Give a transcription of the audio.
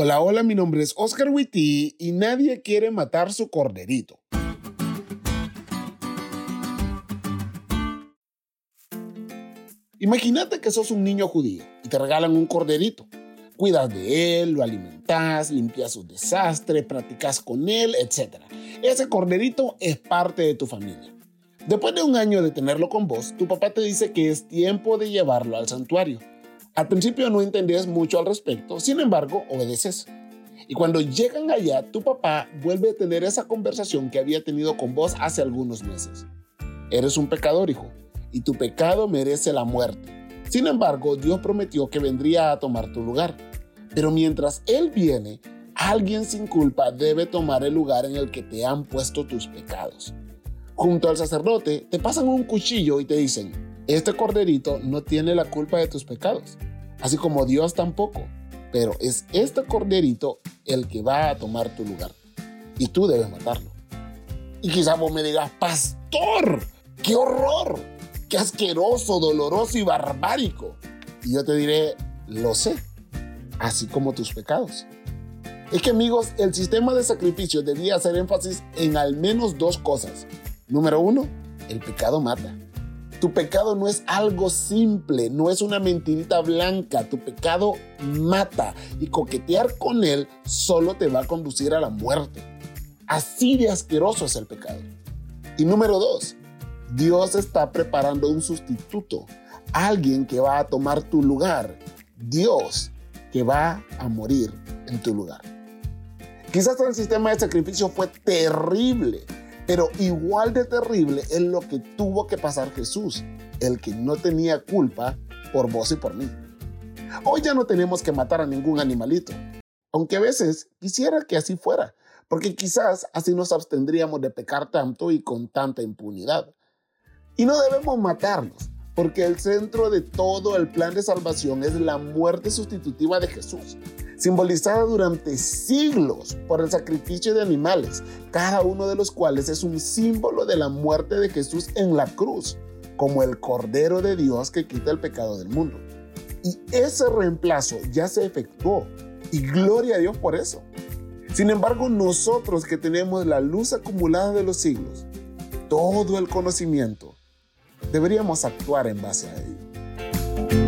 Hola, hola, mi nombre es Oscar Witty y nadie quiere matar su corderito. Imagínate que sos un niño judío y te regalan un corderito. Cuidas de él, lo alimentas, limpias su desastre, practicas con él, etc. Ese corderito es parte de tu familia. Después de un año de tenerlo con vos, tu papá te dice que es tiempo de llevarlo al santuario. Al principio no entendés mucho al respecto, sin embargo, obedeces. Y cuando llegan allá, tu papá vuelve a tener esa conversación que había tenido con vos hace algunos meses. Eres un pecador, hijo, y tu pecado merece la muerte. Sin embargo, Dios prometió que vendría a tomar tu lugar. Pero mientras Él viene, alguien sin culpa debe tomar el lugar en el que te han puesto tus pecados. Junto al sacerdote te pasan un cuchillo y te dicen, este corderito no tiene la culpa de tus pecados así como Dios tampoco. Pero es este corderito el que va a tomar tu lugar. Y tú debes matarlo. Y quizás vos me digas, pastor, qué horror, qué asqueroso, doloroso y barbárico. Y yo te diré, lo sé, así como tus pecados. Es que amigos, el sistema de sacrificio debía hacer énfasis en al menos dos cosas. Número uno, el pecado mata. Tu pecado no es algo simple, no es una mentirita blanca. Tu pecado mata y coquetear con él solo te va a conducir a la muerte. Así de asqueroso es el pecado. Y número dos, Dios está preparando un sustituto, alguien que va a tomar tu lugar, Dios que va a morir en tu lugar. Quizás el sistema de sacrificio fue terrible, pero igual de terrible es lo que tuvo que pasar Jesús, el que no tenía culpa por vos y por mí. Hoy ya no tenemos que matar a ningún animalito, aunque a veces quisiera que así fuera, porque quizás así nos abstendríamos de pecar tanto y con tanta impunidad. Y no debemos matarnos, porque el centro de todo el plan de salvación es la muerte sustitutiva de Jesús simbolizada durante siglos por el sacrificio de animales, cada uno de los cuales es un símbolo de la muerte de Jesús en la cruz, como el Cordero de Dios que quita el pecado del mundo. Y ese reemplazo ya se efectuó, y gloria a Dios por eso. Sin embargo, nosotros que tenemos la luz acumulada de los siglos, todo el conocimiento, deberíamos actuar en base a ello.